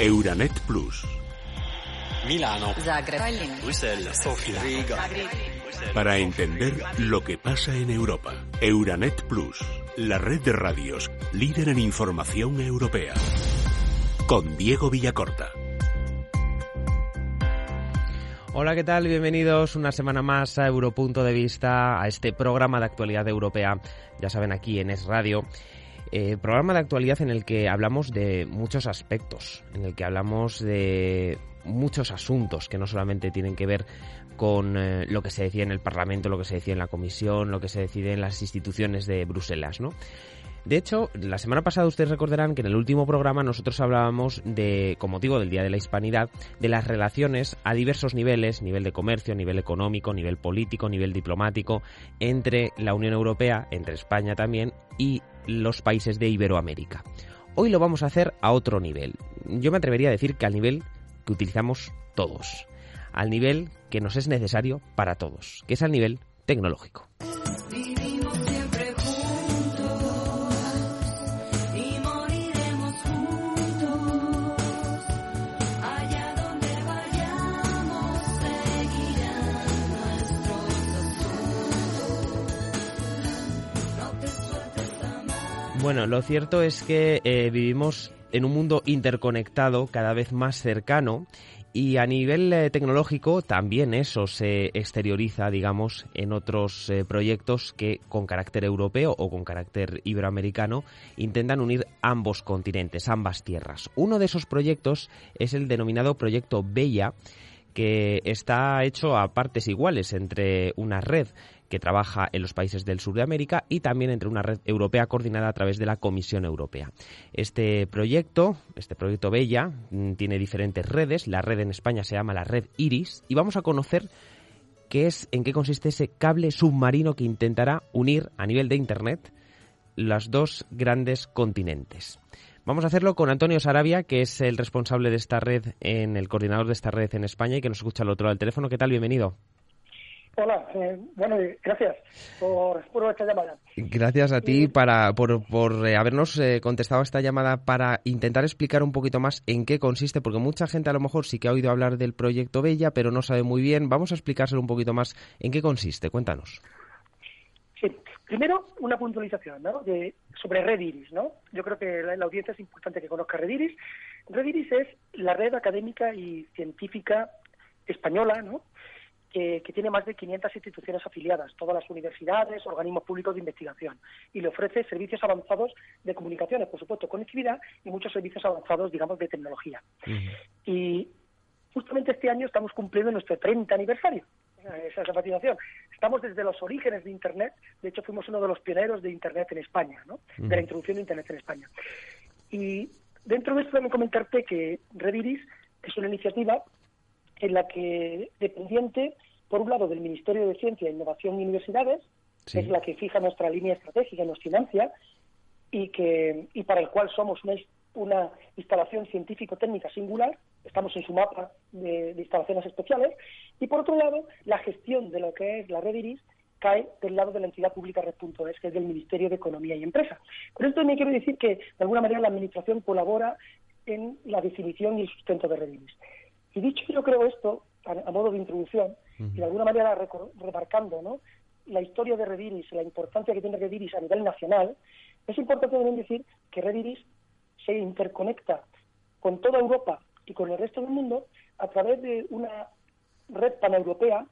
Euranet Plus. Milano. Zagreb. Bruselas. Sofía. Riga. Para entender lo que pasa en Europa. Euranet Plus, la red de radios líder en información europea. Con Diego Villacorta. Hola, ¿qué tal? Bienvenidos una semana más a Europunto de Vista, a este programa de actualidad europea, ya saben, aquí en Es Radio. Eh, programa de actualidad en el que hablamos de muchos aspectos, en el que hablamos de muchos asuntos que no solamente tienen que ver con eh, lo que se decide en el Parlamento, lo que se decide en la Comisión, lo que se decide en las instituciones de Bruselas, ¿no? De hecho, la semana pasada ustedes recordarán que en el último programa nosotros hablábamos de, con motivo del Día de la Hispanidad, de las relaciones a diversos niveles, nivel de comercio, nivel económico, nivel político, nivel diplomático, entre la Unión Europea, entre España también, y los países de Iberoamérica. Hoy lo vamos a hacer a otro nivel. Yo me atrevería a decir que al nivel que utilizamos todos, al nivel que nos es necesario para todos, que es al nivel tecnológico. Bueno, lo cierto es que eh, vivimos en un mundo interconectado cada vez más cercano y a nivel eh, tecnológico también eso se exterioriza, digamos, en otros eh, proyectos que con carácter europeo o con carácter iberoamericano intentan unir ambos continentes, ambas tierras. Uno de esos proyectos es el denominado Proyecto Bella, que está hecho a partes iguales entre una red que trabaja en los países del sur de América y también entre una red europea coordinada a través de la Comisión Europea. Este proyecto, este proyecto Bella, mm, tiene diferentes redes. La red en España se llama la red Iris y vamos a conocer qué es, en qué consiste ese cable submarino que intentará unir a nivel de Internet los dos grandes continentes. Vamos a hacerlo con Antonio Sarabia, que es el responsable de esta red, en el coordinador de esta red en España y que nos escucha al otro lado del teléfono. ¿Qué tal? Bienvenido. Hola, eh, bueno, gracias por, por esta llamada. Gracias a ti para, por, por eh, habernos eh, contestado a esta llamada para intentar explicar un poquito más en qué consiste, porque mucha gente a lo mejor sí que ha oído hablar del proyecto Bella, pero no sabe muy bien. Vamos a explicárselo un poquito más en qué consiste. Cuéntanos. Sí, primero una puntualización ¿no? de, sobre Red Iris. ¿no? Yo creo que la, la audiencia es importante que conozca Red Iris. Red Iris es la red académica y científica española ¿no? que, que tiene más de 500 instituciones afiliadas, todas las universidades, organismos públicos de investigación, y le ofrece servicios avanzados de comunicaciones, por supuesto, conectividad y muchos servicios avanzados, digamos, de tecnología. Y justamente este año estamos cumpliendo nuestro 30 aniversario. Esa es la continuación. Estamos desde los orígenes de Internet. De hecho, fuimos uno de los pioneros de Internet en España, ¿no? De la introducción de Internet en España. Y dentro de esto, también comentarte que Red Iris es una iniciativa en la que, dependiente, por un lado, del Ministerio de Ciencia, Innovación y Universidades, Sí. es la que fija nuestra línea estratégica y nos financia, y, que, y para el cual somos una, una instalación científico-técnica singular, estamos en su mapa de, de instalaciones especiales, y por otro lado, la gestión de lo que es la red IRIS cae del lado de la entidad pública Red.es, que es del Ministerio de Economía y Empresa. Con esto me quiero decir que, de alguna manera, la Administración colabora en la definición y el sustento de red IRIS. Y dicho yo creo esto, a, a modo de introducción, y de alguna manera remarcando ¿no? la historia de Rediris, la importancia que tiene Rediris a nivel nacional, es importante también decir que Rediris se interconecta con toda Europa y con el resto del mundo a través de una red paneuropea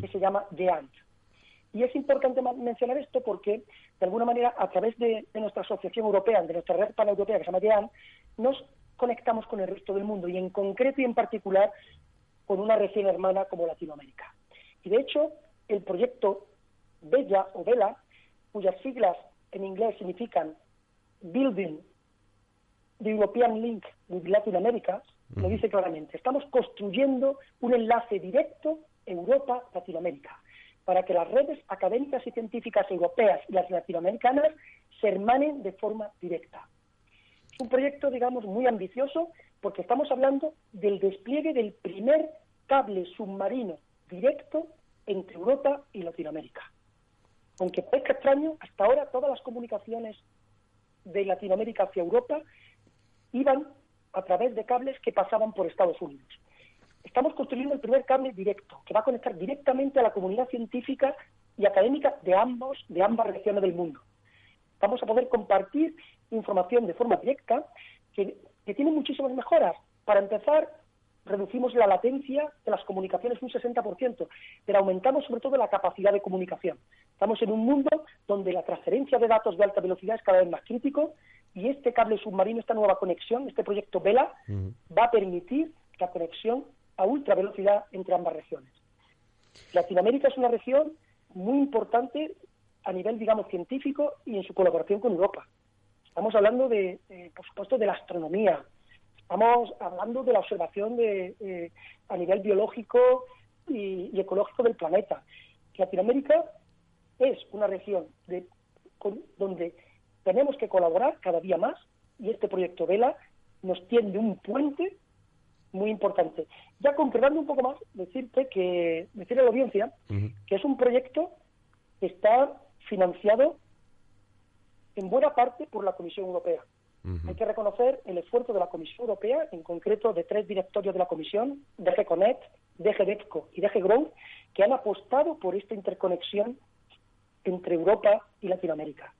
que se llama DEANT. Y es importante mencionar esto porque, de alguna manera, a través de, de nuestra asociación europea, de nuestra red paneuropea que se llama DEANT, nos conectamos con el resto del mundo y en concreto y en particular con una región hermana como Latinoamérica. Y de hecho, el proyecto Bella o Vela, cuyas siglas en inglés significan Building the European Link with Latin America, lo dice claramente. Estamos construyendo un enlace directo Europa-Latinoamérica para que las redes académicas y científicas europeas y las latinoamericanas se hermanen de forma directa. Es un proyecto, digamos, muy ambicioso porque estamos hablando del despliegue del primer cable submarino directo entre Europa y Latinoamérica. Aunque parezca extraño, hasta ahora todas las comunicaciones de Latinoamérica hacia Europa iban a través de cables que pasaban por Estados Unidos. Estamos construyendo el primer cable directo, que va a conectar directamente a la comunidad científica y académica de ambos, de ambas regiones del mundo. Vamos a poder compartir información de forma directa que, tiene muchísimas mejoras. Para empezar, reducimos la latencia de las comunicaciones un 60%, pero aumentamos sobre todo la capacidad de comunicación. Estamos en un mundo donde la transferencia de datos de alta velocidad es cada vez más crítico y este cable submarino, esta nueva conexión, este proyecto Vela, va a permitir la conexión a ultra velocidad entre ambas regiones. Latinoamérica es una región muy importante a nivel, digamos, científico y en su colaboración con Europa. Estamos hablando de, eh, por supuesto, de la astronomía. Estamos hablando de la observación de, eh, a nivel biológico y, y ecológico del planeta. Latinoamérica es una región de- con- donde tenemos que colaborar cada día más y este proyecto Vela nos tiende un puente muy importante. Ya concretando un poco más, decirte que, decirle a la audiencia que es un proyecto que está financiado en buena parte por la Comisión Europea. Hay que reconocer el esfuerzo de la Comisión Europea, en concreto de tres directorios de la Comisión, DG Connect, DG DEFCO y DG Grow, que han apostado por esta interconexión entre Europa y Latinoamérica.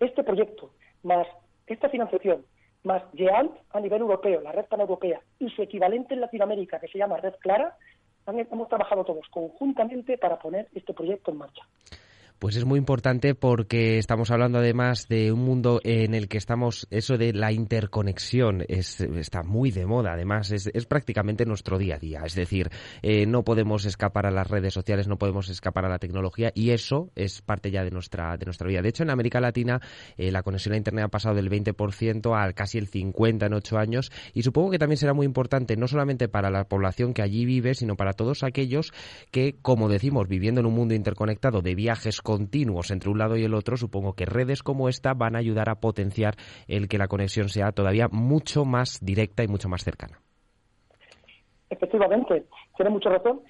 Este proyecto, más esta financiación, más GEANT a nivel europeo, la red paneuropea, y su equivalente en Latinoamérica, que se llama Red Clara, hemos trabajado todos conjuntamente para poner este proyecto en marcha. Pues es muy importante porque estamos hablando además de un mundo en el que estamos, eso de la interconexión es, está muy de moda, además es, prácticamente nuestro día a día, es decir, eh, no podemos escapar a las redes sociales, no podemos escapar a la tecnología y eso es parte ya de nuestra, de nuestra vida. De hecho, en América Latina eh, la conexión a Internet ha pasado del 20% al casi el 50% en ocho años y supongo que también será muy importante no solamente para la población que allí vive, sino para todos aquellos que, como decimos, viviendo en un mundo interconectado de viajes continuos entre un lado y el otro, supongo que redes como esta van a ayudar a potenciar el que la conexión sea todavía mucho más directa y mucho más cercana. Efectivamente, tiene mucha razón.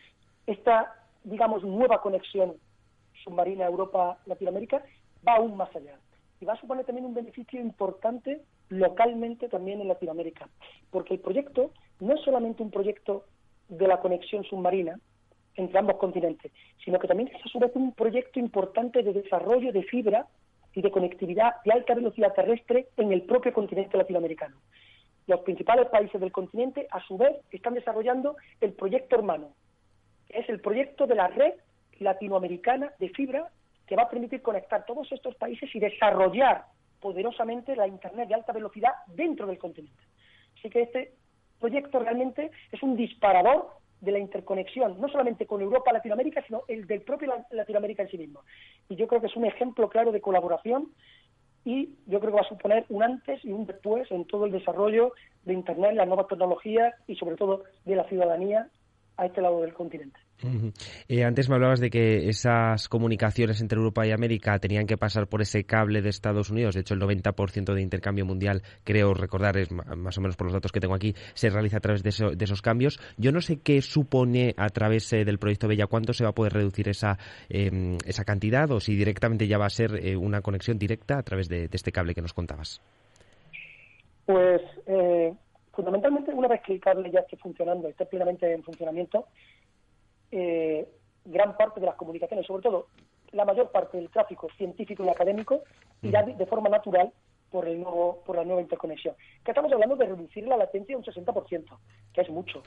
Esta, digamos, nueva conexión submarina Europa-Latinoamérica va aún más allá y va a suponer también un beneficio importante localmente también en Latinoamérica, porque el proyecto no es solamente un proyecto de la conexión submarina entre ambos continentes, sino que también es a su vez un proyecto importante de desarrollo de fibra y de conectividad de alta velocidad terrestre en el propio continente latinoamericano los principales países del continente, a su vez, están desarrollando el proyecto hermano, que es el proyecto de la red latinoamericana de fibra que va a permitir conectar todos estos países y desarrollar poderosamente la Internet de alta velocidad dentro del continente. Así que este proyecto realmente es un disparador de la interconexión, no solamente con Europa, Latinoamérica, sino el del propio La- Latinoamérica en sí mismo. Y yo creo que es un ejemplo claro de colaboración y yo creo que va a suponer un antes y un después en todo el desarrollo de Internet, las nuevas tecnologías y sobre todo de la ciudadanía a este lado del continente. Eh, antes me hablabas de que esas comunicaciones entre Europa y América tenían que pasar por ese cable de Estados Unidos. De hecho, el 90% de intercambio mundial, creo recordar, es más o menos por los datos que tengo aquí, se realiza a través de, eso- de esos cambios. Yo no sé qué supone a través eh, del proyecto Bella, cuánto se va a poder reducir esa, eh, esa cantidad o si directamente ya va a ser eh, una conexión directa a través de, de este cable que nos contabas. Pues fundamentalmente una vez que el cable ya esté funcionando, esté plenamente en funcionamiento, eh, gran parte de las comunicaciones, sobre todo la mayor parte del tráfico científico y académico, irá de, de forma natural por el nuevo por la nueva interconexión. Que estamos hablando de reducir la latencia un 60%, que es mucho.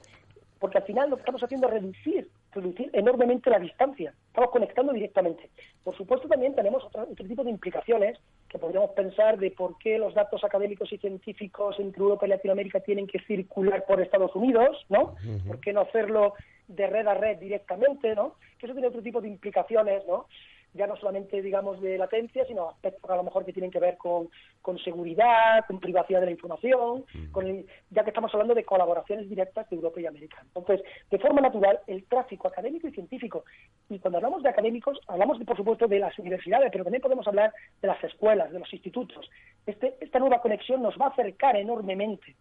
Porque al final lo que estamos haciendo es reducir, reducir enormemente la distancia. Estamos conectando directamente. Por supuesto, también tenemos otro, otro tipo de implicaciones que podríamos pensar de por qué los datos académicos y científicos entre Europa y Latinoamérica tienen que circular por Estados Unidos, ¿no? ¿Por qué no hacerlo de red a red directamente, ¿no? Que eso tiene otro tipo de implicaciones, ¿no? Ya no solamente, digamos, de latencia, sino aspectos a lo mejor que tienen que ver con, con seguridad, con privacidad de la información, con el- ya que estamos hablando de colaboraciones directas de Europa y América. Entonces, de forma natural, el tráfico académico y científico, y cuando hablamos de académicos, hablamos, de, por supuesto, de las universidades, pero también podemos hablar de las escuelas, de los institutos. Este, esta nueva conexión nos va a acercar enormemente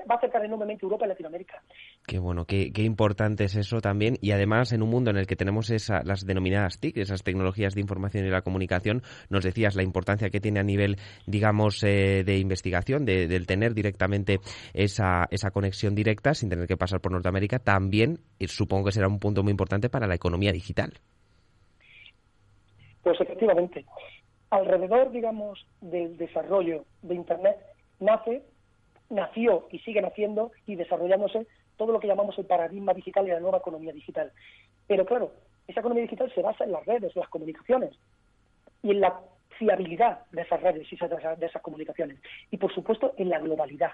va a acercar enormemente Europa y Latinoamérica. Qué bueno, qué, qué, importante es eso también. Y además, en un mundo en el que tenemos esa, las denominadas TIC, esas tecnologías de información y la comunicación, nos decías la importancia que tiene a nivel, digamos, eh, de investigación, de, del tener directamente esa, esa conexión directa sin tener que pasar por Norteamérica. También eh, supongo que será un punto muy importante para la economía digital. Pues efectivamente, alrededor, digamos, del desarrollo de Internet nace, nació y sigue naciendo y desarrollándose todo lo que llamamos el paradigma digital y la nueva economía digital. Pero claro, esa economía digital se basa en las redes, en las comunicaciones y en la fiabilidad de esas redes y de esas comunicaciones. Y por supuesto en la globalidad.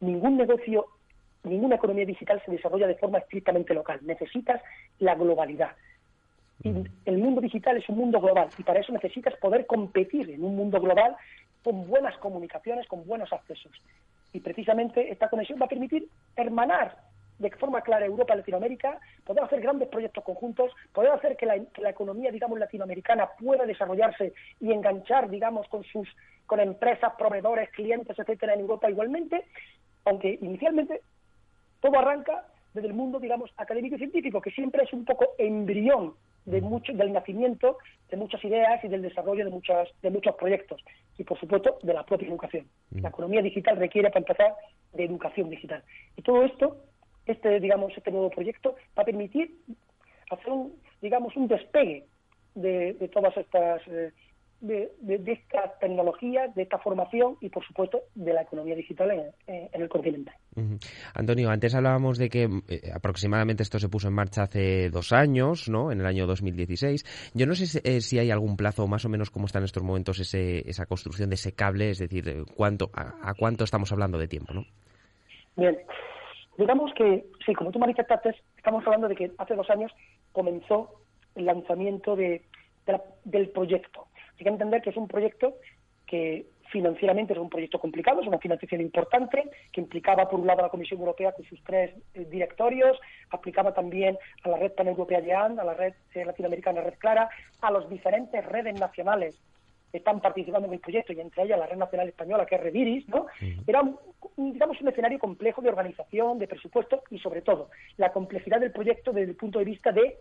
Ningún negocio, ninguna economía digital se desarrolla de forma estrictamente local. Necesitas la globalidad. Y el mundo digital es un mundo global y para eso necesitas poder competir en un mundo global con buenas comunicaciones, con buenos accesos. Y precisamente esta conexión va a permitir hermanar de forma clara Europa y Latinoamérica, poder hacer grandes proyectos conjuntos, poder hacer que la, que la, economía, digamos, latinoamericana pueda desarrollarse y enganchar, digamos, con sus con empresas, proveedores, clientes, etcétera, en Europa igualmente, aunque inicialmente todo arranca desde el mundo, digamos, académico y científico, que siempre es un poco embrión de mucho, del nacimiento de muchas ideas y del desarrollo de, muchas, de muchos proyectos. Y, por supuesto, de la propia educación. La economía digital requiere, para empezar, de educación digital. Y todo esto este, digamos, este nuevo proyecto va a permitir hacer un, digamos, un despegue de, de todas estas, eh, de, de, de, esta tecnología, de esta formación y, por supuesto, de la economía digital en, en el continente. Uh -huh. Antonio, antes hablábamos de que eh, aproximadamente esto se puso en marcha hace dos años, ¿no? En el año 2016. Yo no sé si, eh, si hay algún plazo, más o menos, cómo está en estos momentos ese, esa construcción de ese cable, es decir, eh, cuánto, a, a cuánto estamos hablando de tiempo, ¿no? Bien. Digamos que, sí, como tú manifestaste, estamos hablando de que hace dos años comenzó el lanzamiento de, de la, del proyecto. Hay que entender que es un proyecto que financieramente es un proyecto complicado, es una financiación importante, que implicaba por un lado a la Comisión Europea con sus tres eh, directorios, aplicaba también a la red paneuropea YEAN, a la red eh, latinoamericana Red Clara, a las diferentes redes nacionales que están participando en el proyecto y entre ellas la Red Nacional Española, que es Rediris, ¿no? Era, un, digamos, un escenario complejo de organización, de presupuesto y, sobre todo, la complejidad del proyecto desde el punto de vista de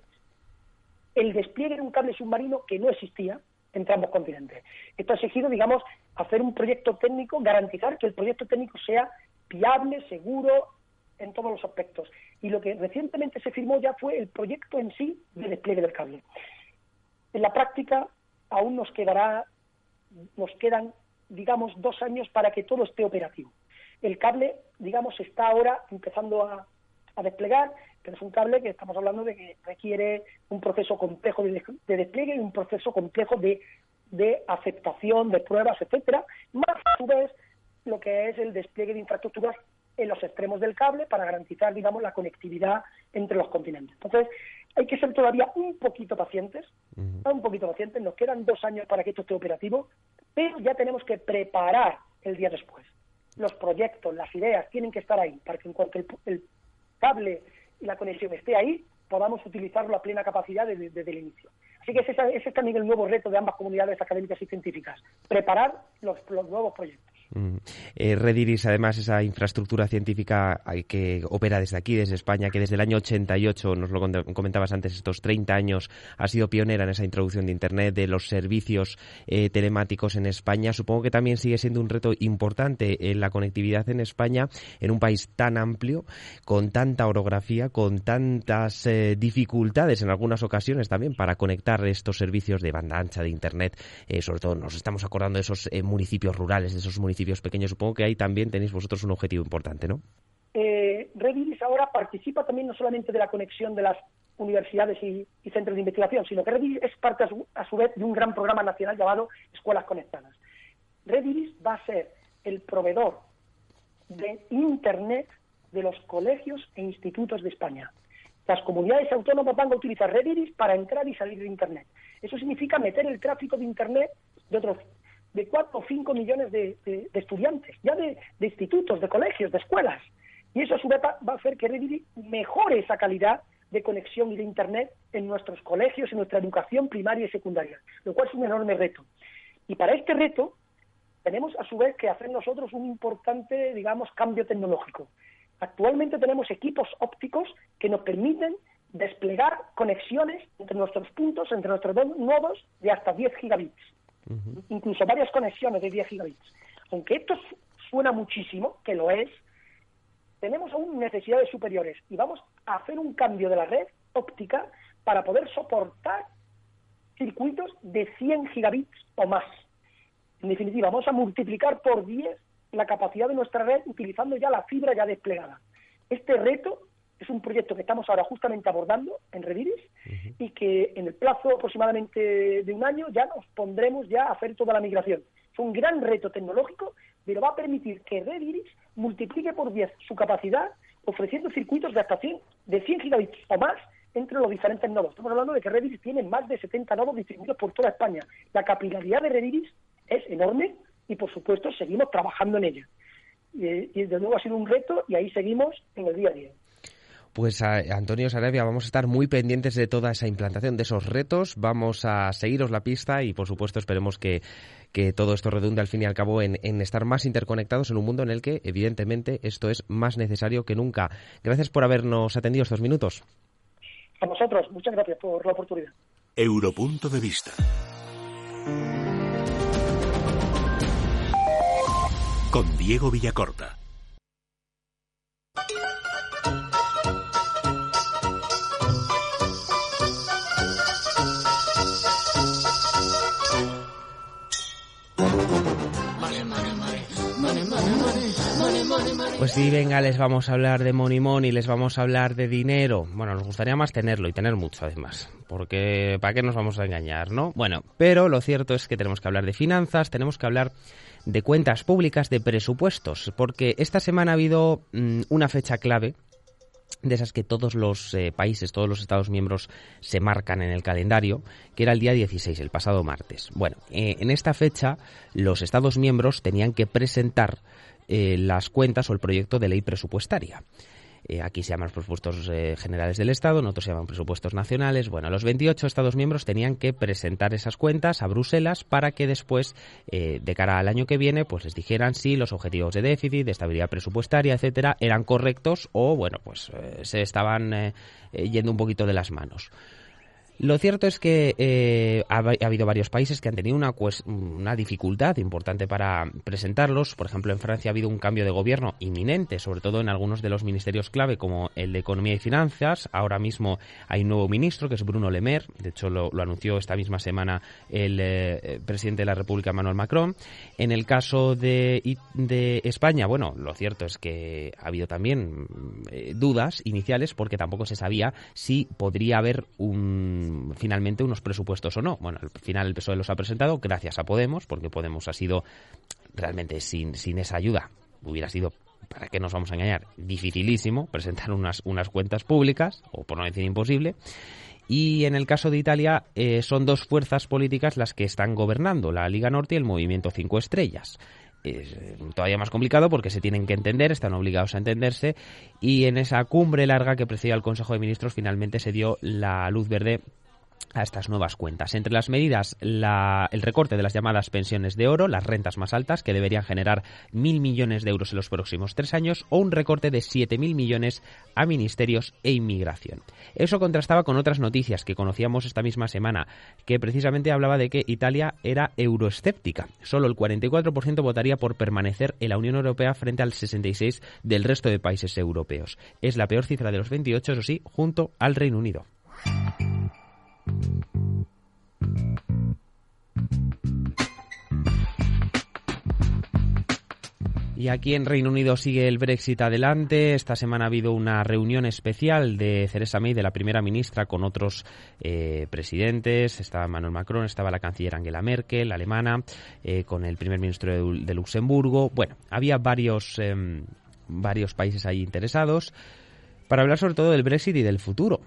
el despliegue de un cable submarino que no existía entre ambos continentes. Esto ha exigido, digamos, hacer un proyecto técnico, garantizar que el proyecto técnico sea viable, seguro, en todos los aspectos. Y lo que recientemente se firmó ya fue el proyecto en sí de despliegue del cable. En la práctica aún nos quedará nos quedan, digamos, dos años para que todo esté operativo. El cable, digamos, está ahora empezando a, a desplegar, pero es un cable que estamos hablando de que requiere un proceso complejo de, de despliegue y un proceso complejo de, de aceptación, de pruebas, etcétera, más a su vez lo que es el despliegue de infraestructuras en los extremos del cable para garantizar, digamos, la conectividad entre los continentes. Entonces, hay que ser todavía un poquito pacientes, uh -huh. un poquito pacientes, nos quedan dos años para que esto esté operativo, pero ya tenemos que preparar el día después. Los proyectos, las ideas tienen que estar ahí para que en cuanto el, el cable y la conexión esté ahí, podamos utilizarlo a plena capacidad desde, el inicio. Así que ese, ese, es también el nuevo reto de ambas comunidades académicas y científicas, preparar los nuevos proyectos. Mm. Eh, Rediris, además, esa infraestructura científica que opera desde aquí, desde España, que desde el año 88, nos lo comentabas antes, estos 30 años, ha sido pionera en esa introducción de Internet, de los servicios eh, telemáticos en España. Supongo que también sigue siendo un reto importante en la conectividad en España, en un país tan amplio, con tanta orografía, con tantas eh, dificultades en algunas ocasiones también para conectar estos servicios de banda ancha de Internet. Eh, sobre todo nos estamos acordando de esos eh, municipios rurales, de esos municipios pequeños. Supongo que ahí también tenéis vosotros un objetivo importante, ¿no? Eh, Rediris ahora participa también no solamente de la conexión de las universidades y, centros de investigación, sino que Rediris es parte a su, a su, vez de un gran programa nacional llamado Escuelas Conectadas. Rediris va a ser el proveedor de Internet de los colegios e institutos de España. Las comunidades autónomas van a utilizar Rediris para entrar y salir de Internet. Eso significa meter el tráfico de Internet de otros de 4 o 5 millones de, estudiantes, ya de, institutos, de colegios, de escuelas. Y eso a su vez va, a hacer que mejore esa calidad de conexión y de Internet en nuestros colegios, en nuestra educación primaria y secundaria, lo cual es un enorme reto. Y para este reto, tenemos a su vez que hacer nosotros un importante, digamos, cambio tecnológico. Actualmente tenemos equipos ópticos que nos permiten desplegar conexiones entre nuestros puntos, entre nuestros dos nodos, de hasta 10 gigabits. Incluso varias conexiones de 10 gigabits. Aunque esto su- suena muchísimo, que lo es, tenemos aún necesidades superiores y vamos a hacer un cambio de la red óptica para poder soportar circuitos de 100 gigabits o más. En definitiva, vamos a multiplicar por 10 la capacidad de nuestra red utilizando ya la fibra ya desplegada. Este reto es un proyecto que estamos ahora justamente abordando en Rediris y que en el plazo aproximadamente de un año ya nos pondremos ya a hacer toda la migración. Es un gran reto tecnológico, pero va a permitir que Rediris multiplique por 10 su capacidad ofreciendo circuitos de hasta 100, de 100 gigabits o más entre los diferentes nodos. Estamos hablando de que Rediris tiene más de 70 nodos distribuidos por toda España. La capilaridad de Rediris es enorme y, por supuesto, seguimos trabajando en ella. Y, y desde luego ha sido un reto y ahí seguimos en el día a día. Pues a- Antonio Sarabia, vamos a estar muy pendientes de toda esa implantación, de esos retos. Vamos a seguiros la pista y, por supuesto, esperemos que, que todo esto redunde al fin y al cabo en, en estar más interconectados en un mundo en el que, evidentemente, esto es más necesario que nunca. Gracias por habernos atendido estos minutos. A vosotros, muchas gracias por la oportunidad. Europunto de vista. Con Diego Villacorta. Pues sí, venga, les vamos a hablar de money money, les vamos a hablar de dinero. Bueno, nos gustaría más tenerlo y tener mucho además, porque ¿para qué nos vamos a engañar, no? Bueno, pero lo cierto es que tenemos que hablar de finanzas, tenemos que hablar de cuentas públicas, de presupuestos, porque esta semana ha habido mm, una fecha clave de esas que todos los eh, países, todos los Estados miembros se marcan en el calendario, que era el día 16, el pasado martes. Bueno, eh, en esta fecha los Estados miembros tenían que presentar eh, las cuentas o el proyecto de ley presupuestaria. Eh, aquí se llaman los presupuestos eh, generales del Estado, en otros se llaman presupuestos nacionales. Bueno, los 28 Estados miembros tenían que presentar esas cuentas a Bruselas para que después, de cara al año que viene, pues les dijeran si los objetivos de déficit, de estabilidad presupuestaria, etcétera, eran correctos o, bueno, pues se estaban yendo un poquito de las manos. Lo cierto es que eh, ha, ha, habido varios países que han tenido una, una, dificultad importante para presentarlos. Por ejemplo, en Francia ha habido un cambio de gobierno inminente, sobre todo en algunos de los ministerios clave, como el de Economía y Finanzas. Ahora mismo hay un nuevo ministro, que es Bruno Le Maire. De hecho, lo, anunció esta misma semana el eh, presidente de la República, Emmanuel Macron. En el caso de, de, España, bueno, lo cierto es que ha habido también eh, dudas iniciales porque tampoco se sabía si podría haber un finalmente unos presupuestos o no. Bueno, al final el PSOE los ha presentado gracias a Podemos, porque Podemos ha sido realmente sin, sin esa ayuda, hubiera sido, ¿para qué nos vamos a engañar? Dificilísimo presentar unas, unas cuentas públicas, o por no decir imposible. Y en el caso de Italia eh, son dos fuerzas políticas las que están gobernando, la Liga Norte y el Movimiento Cinco Estrellas es todavía más complicado porque se tienen que entender, están obligados a entenderse y en esa cumbre larga que precedió al Consejo de Ministros finalmente se dio la luz verde a estas nuevas cuentas. Entre las medidas, el recorte de las llamadas pensiones de oro, las rentas más altas, que deberían generar mil millones de euros en los próximos tres años, o un recorte de siete mil millones a ministerios e inmigración. Eso contrastaba con otras noticias que conocíamos esta misma semana, que precisamente hablaba de que Italia era euroescéptica. Solo el 44% votaría por permanecer en la Unión Europea frente al 66% del resto de países europeos. Es la peor cifra de los 28, eso sí, junto al Reino Unido. Y aquí en Reino Unido sigue el Brexit adelante. Esta semana ha habido una reunión especial de Theresa May, de la primera ministra, con otros eh, presidentes. Estaba Manuel Macron, estaba la canciller Angela Merkel, alemana, eh, con el primer ministro de, Luxemburgo. Bueno, había varios, eh, varios países ahí interesados para hablar sobre todo del Brexit y del futuro.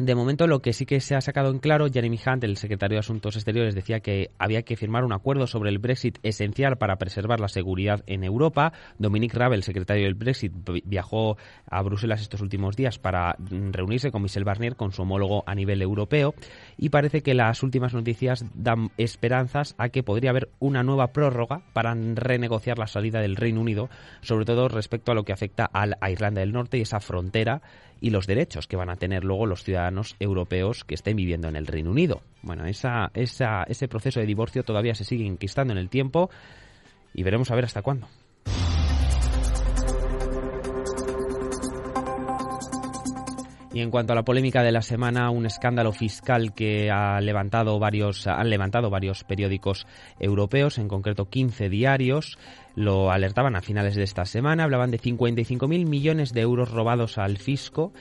De momento, lo que sí que se ha sacado en claro, Jeremy Hunt, el secretario de Asuntos Exteriores, decía que había que firmar un acuerdo sobre el Brexit esencial para preservar la seguridad en Europa. Dominic Raab, el secretario del Brexit, vi- viajó a Bruselas estos últimos días para mm, reunirse con Michel Barnier, con su homólogo a nivel europeo, y parece que las últimas noticias dan esperanzas a que podría haber una nueva prórroga para renegociar la salida del Reino Unido, sobre todo respecto a lo que afecta a Irlanda del Norte y esa frontera y los derechos que van a tener luego los ciudadanos europeos que estén viviendo en el Reino Unido. Bueno, esa, esa, ese proceso de divorcio todavía se sigue enquistando en el tiempo y veremos a ver hasta cuándo. Y en cuanto a la polémica de la semana, un escándalo fiscal que ha levantado varios, han levantado varios periódicos europeos, en concreto 15 diarios, lo alertaban a finales de esta semana, hablaban de 55.000 millones de euros robados al fisco.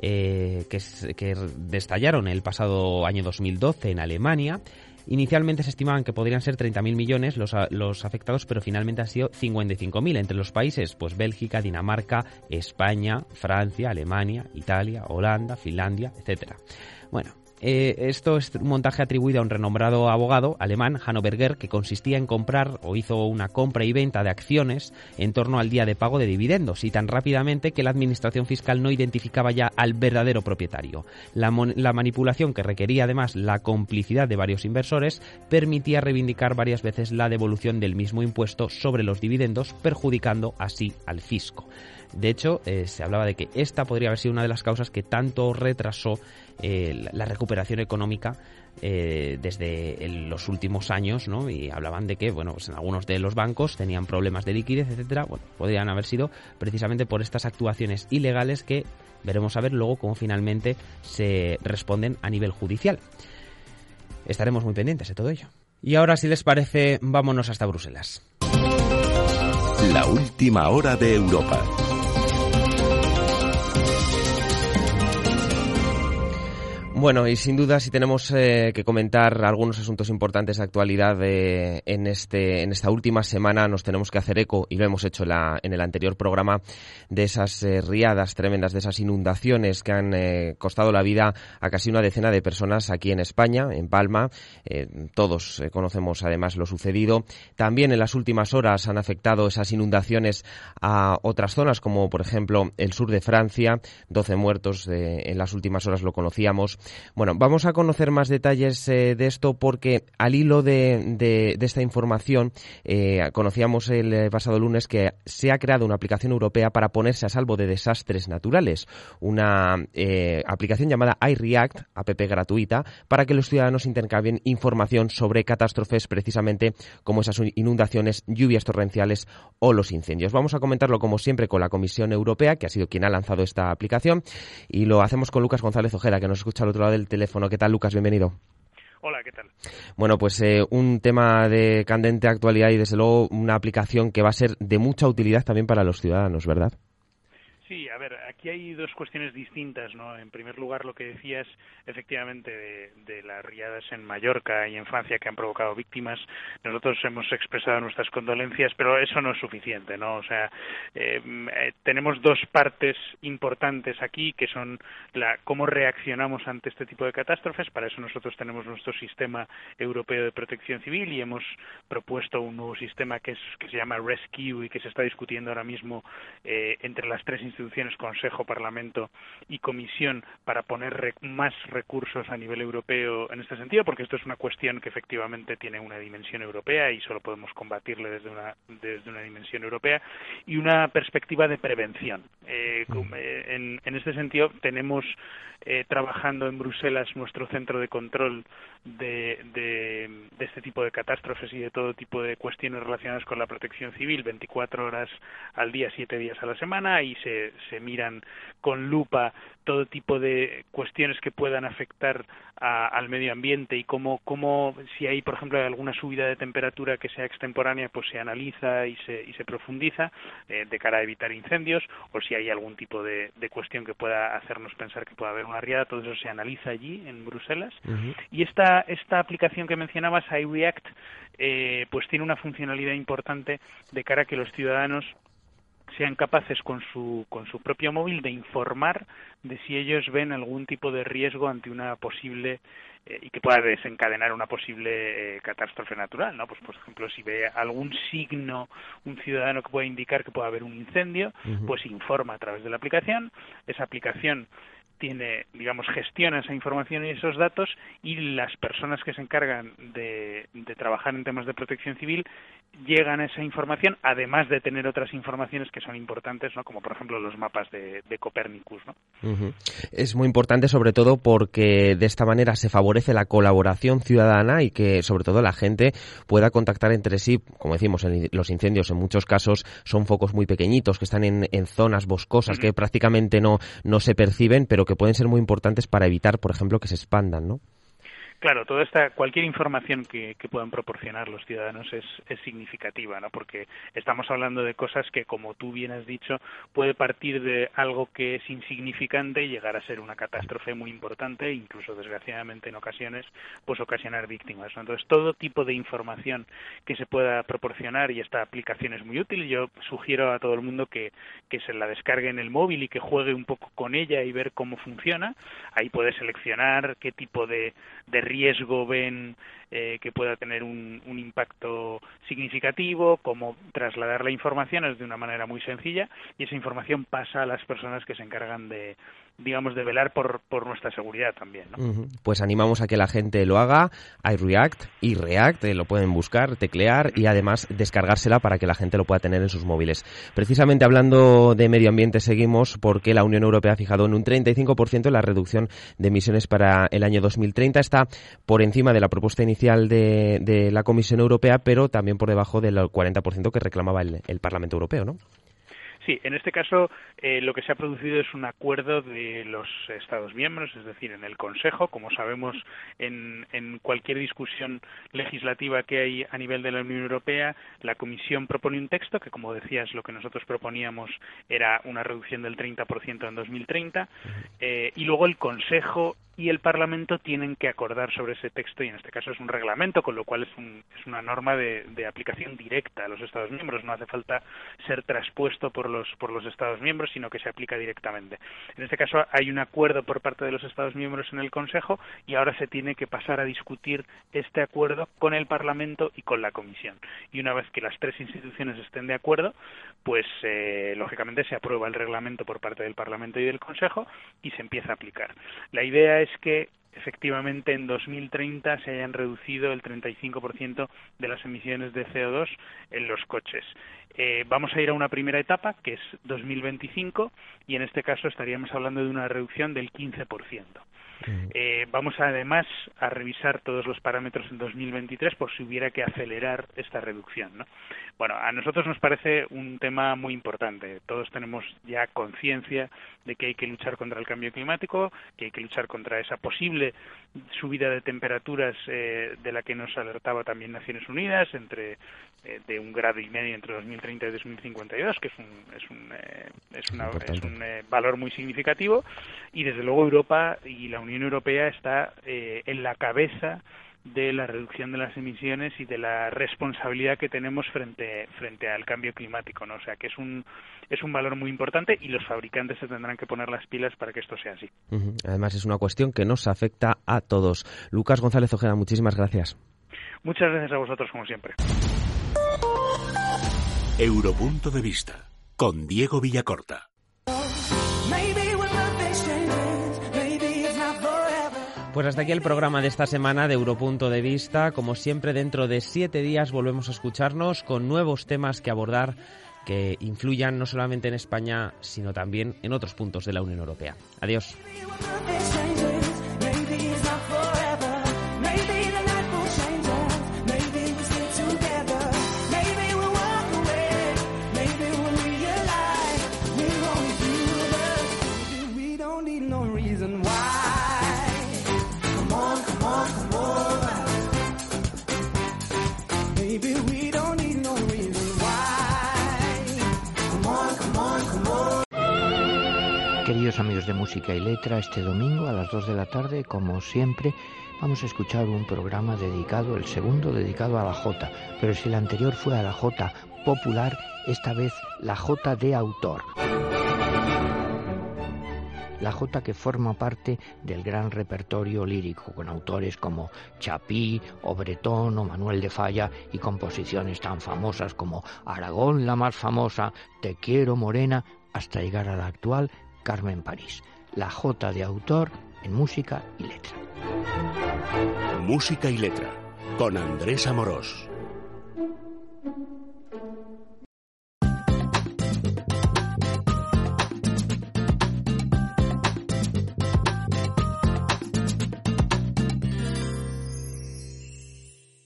Eh, que, que destallaron el pasado año 2012 en Alemania. Inicialmente se estimaban que podrían ser 30.000 millones los, los afectados, pero finalmente han sido 55.000 entre los países, pues Bélgica, Dinamarca, España, Francia, Alemania, Italia, Holanda, Finlandia, etcétera. Bueno, eh, esto es un montaje atribuido a un renombrado abogado alemán, Hanno Berger, que consistía en comprar o hizo una compra y venta de acciones en torno al día de pago de dividendos y tan rápidamente que la administración fiscal no identificaba ya al verdadero propietario. La manipulación, que requería además la complicidad de varios inversores, permitía reivindicar varias veces la devolución del mismo impuesto sobre los dividendos, perjudicando así al fisco. De hecho, eh, se hablaba de que esta podría haber sido una de las causas que tanto retrasó eh, la- recuperación económica eh, desde los últimos años, ¿no? Y hablaban de que, bueno, pues en algunos de los bancos tenían problemas de liquidez, etcétera. Bueno, podrían haber sido precisamente por estas actuaciones ilegales que veremos a ver luego cómo finalmente se responden a nivel judicial. Estaremos muy pendientes de todo ello. Y ahora, si les parece, vámonos hasta Bruselas. La última hora de Europa. Bueno, y sin duda, si tenemos eh, que comentar algunos asuntos importantes de actualidad eh, en, este, en esta última semana, nos tenemos que hacer eco, y lo hemos hecho la- en el anterior programa, de esas eh, riadas tremendas, de esas inundaciones que han eh, costado la vida a casi una decena de personas aquí en España, en Palma. Todos conocemos además lo sucedido. También en las últimas horas han afectado esas inundaciones a otras zonas, como por ejemplo el sur de Francia, 12 muertos en las últimas horas lo conocíamos. Bueno, vamos a conocer más detalles eh, de esto porque al hilo de, de- esta información eh, conocíamos el eh, pasado lunes que se ha creado una aplicación europea para ponerse a salvo de desastres naturales. Una aplicación llamada iReact, app gratuita, para que los ciudadanos intercambien información sobre catástrofes precisamente como esas inundaciones, lluvias torrenciales o los incendios. Vamos a comentarlo como siempre con la Comisión Europea, que ha sido quien ha lanzado esta aplicación, y lo hacemos con Lucas González Ojeda, que nos escucha otro lado del teléfono. ¿Qué tal, Lucas? Bienvenido. Hola, ¿qué tal? Bueno, pues eh, un tema de candente actualidad y desde luego una aplicación que va a ser de mucha utilidad también para los ciudadanos, ¿verdad? Sí, a ver, aquí hay dos cuestiones distintas, ¿no? En primer lugar, lo que decías efectivamente de, las riadas en Mallorca y en Francia que han provocado víctimas. Nosotros hemos expresado nuestras condolencias, pero eso no es suficiente, ¿no? O sea, eh, eh, tenemos dos partes importantes aquí que son la cómo reaccionamos ante este tipo de catástrofes. Para eso nosotros tenemos nuestro sistema europeo de protección civil y hemos propuesto un nuevo sistema que es que se llama Rescue y que se está discutiendo ahora mismo eh, entre las tres instituciones, Consejo, Parlamento y Comisión, para poner re- más recursos a nivel europeo en este sentido, porque esto es una cuestión que efectivamente tiene una dimensión europea y solo podemos combatirle desde una, desde una dimensión europea, y una perspectiva de prevención. Eh, com- eh, en, en este sentido, tenemos eh, trabajando en Bruselas nuestro centro de control de, de, de este tipo de catástrofes y de todo tipo de cuestiones relacionadas con la protección civil 24 horas al día, 7 días a la semana y se, se miran con lupa todo tipo de cuestiones que puedan afectar a- al medio ambiente y cómo, cómo si hay, por ejemplo, alguna subida de temperatura que sea extemporánea, pues se analiza y se, y se profundiza eh, de cara a evitar incendios o si hay algún tipo de, de cuestión que pueda hacernos pensar que pueda haber una riada, todo eso se analiza allí en Bruselas. Y esta, esta aplicación que mencionabas, iReact, eh, pues tiene una funcionalidad importante de cara a que los ciudadanos sean capaces con su, con su propio móvil de informar de si ellos ven algún tipo de riesgo ante una posible eh, y que pueda desencadenar una posible eh, catástrofe natural, ¿no? Pues por ejemplo, si ve algún signo un ciudadano que pueda indicar que pueda haber un incendio, pues informa a través de la aplicación. Esa aplicación tiene, digamos, gestiona esa información y esos datos y las personas que se encargan de, de trabajar en temas de protección civil llegan a esa información, además de tener otras informaciones que son importantes, ¿no? Como por ejemplo los mapas de, de Copernicus, ¿no? Es muy importante sobre todo porque de esta manera se favorece la colaboración ciudadana y que sobre todo la gente pueda contactar entre sí. Como decimos, en los incendios en muchos casos son focos muy pequeñitos que están en, en zonas boscosas que prácticamente no, no se perciben, pero que pueden ser muy importantes para evitar, por ejemplo, que se expandan, ¿no? Claro, toda esta, cualquier información que, que puedan proporcionar los ciudadanos es, es significativa, ¿no? Porque estamos hablando de cosas que, como tú bien has dicho, puede partir de algo que es insignificante y llegar a ser una catástrofe muy importante, incluso desgraciadamente en ocasiones, pues ocasionar víctimas. ¿no? Entonces, todo tipo de información que se pueda proporcionar y esta aplicación es muy útil. Yo sugiero a todo el mundo que, que se la descargue en el móvil y que juegue un poco con ella y ver cómo funciona. Ahí puede seleccionar qué tipo de, de riesgo ven eh, que pueda tener un, un, impacto significativo, cómo trasladar la información es de una manera muy sencilla y esa información pasa a las personas que se encargan de digamos de velar por, por nuestra seguridad también. ¿no? Pues animamos a que la gente lo haga, hay React y React, eh, lo pueden buscar, teclear y además descargársela para que la gente lo pueda tener en sus móviles. Precisamente hablando de medio ambiente seguimos porque la Unión Europea ha fijado en un 35% la reducción de emisiones para el año 2030. Está por encima de la propuesta inicial de, de la Comisión Europea, pero también por debajo del 40% que reclamaba el, el Parlamento Europeo, ¿no? Sí, en este caso eh, lo que se ha producido es un acuerdo de los Estados miembros, es decir, en el Consejo. Como sabemos, en, en, cualquier discusión legislativa que hay a nivel de la Unión Europea, la Comisión propone un texto que, como decías, lo que nosotros proponíamos era una reducción del 30% en 2030, eh, y luego el Consejo y el Parlamento tienen que acordar sobre ese texto y en este caso es un reglamento, con lo cual es, un, es una norma de, de, aplicación directa a los Estados miembros. No hace falta ser traspuesto por los, por los Estados miembros, sino que se aplica directamente. En este caso hay un acuerdo por parte de los Estados miembros en el Consejo y ahora se tiene que pasar a discutir este acuerdo con el Parlamento y con la Comisión. Y una vez que las tres instituciones estén de acuerdo, pues eh, lógicamente se aprueba el reglamento por parte del Parlamento y del Consejo y se empieza a aplicar. La idea es que efectivamente en 2030 se hayan reducido el 35% de las emisiones de CO2 en los coches. Eh, vamos a ir a una primera etapa, que es 2025, y en este caso estaríamos hablando de una reducción del 15%. Eh, vamos además a revisar todos los parámetros en 2023 por si hubiera que acelerar esta reducción. ¿no? Bueno, a nosotros nos parece un tema muy importante. Todos tenemos ya conciencia de que hay que luchar contra el cambio climático, que hay que luchar contra esa posible subida de temperaturas eh, de la que nos alertaba también Naciones Unidas, entre de un grado y medio entre 2030 y 2052, que es un, es un, eh, es una, es un valor muy significativo, y desde luego Europa y la Unión Europea está en la cabeza de la reducción de las emisiones y de la responsabilidad que tenemos frente frente al cambio climático, ¿no? O sea, que es un es un valor muy importante y los fabricantes se tendrán que poner las pilas para que esto sea así. Uh -huh. Además es una cuestión que nos afecta a todos. Lucas González Ojeda, muchísimas gracias. Muchas gracias a vosotros como siempre. Europunto de vista con Diego Villacorta. Pues hasta aquí el programa de esta semana de Europunto de Vista. Como siempre, dentro de siete días volvemos a escucharnos con nuevos temas que abordar que influyan no solamente en España, sino también en otros puntos de la Unión Europea. Adiós. Queridos amigos de música y letra, este domingo a las 2 de la tarde, como siempre, vamos a escuchar un programa dedicado, el segundo dedicado a la Jota. Pero si el anterior fue a la Jota popular, esta vez la jota de autor. La jota que forma parte del gran repertorio lírico, con autores como Chapí, o o Manuel de Falla y composiciones tan famosas como Aragón, la más famosa, Te quiero morena, hasta llegar a la actual Carmen París. La jota de autor en música y letra. Música y letra con Andrés Amorós.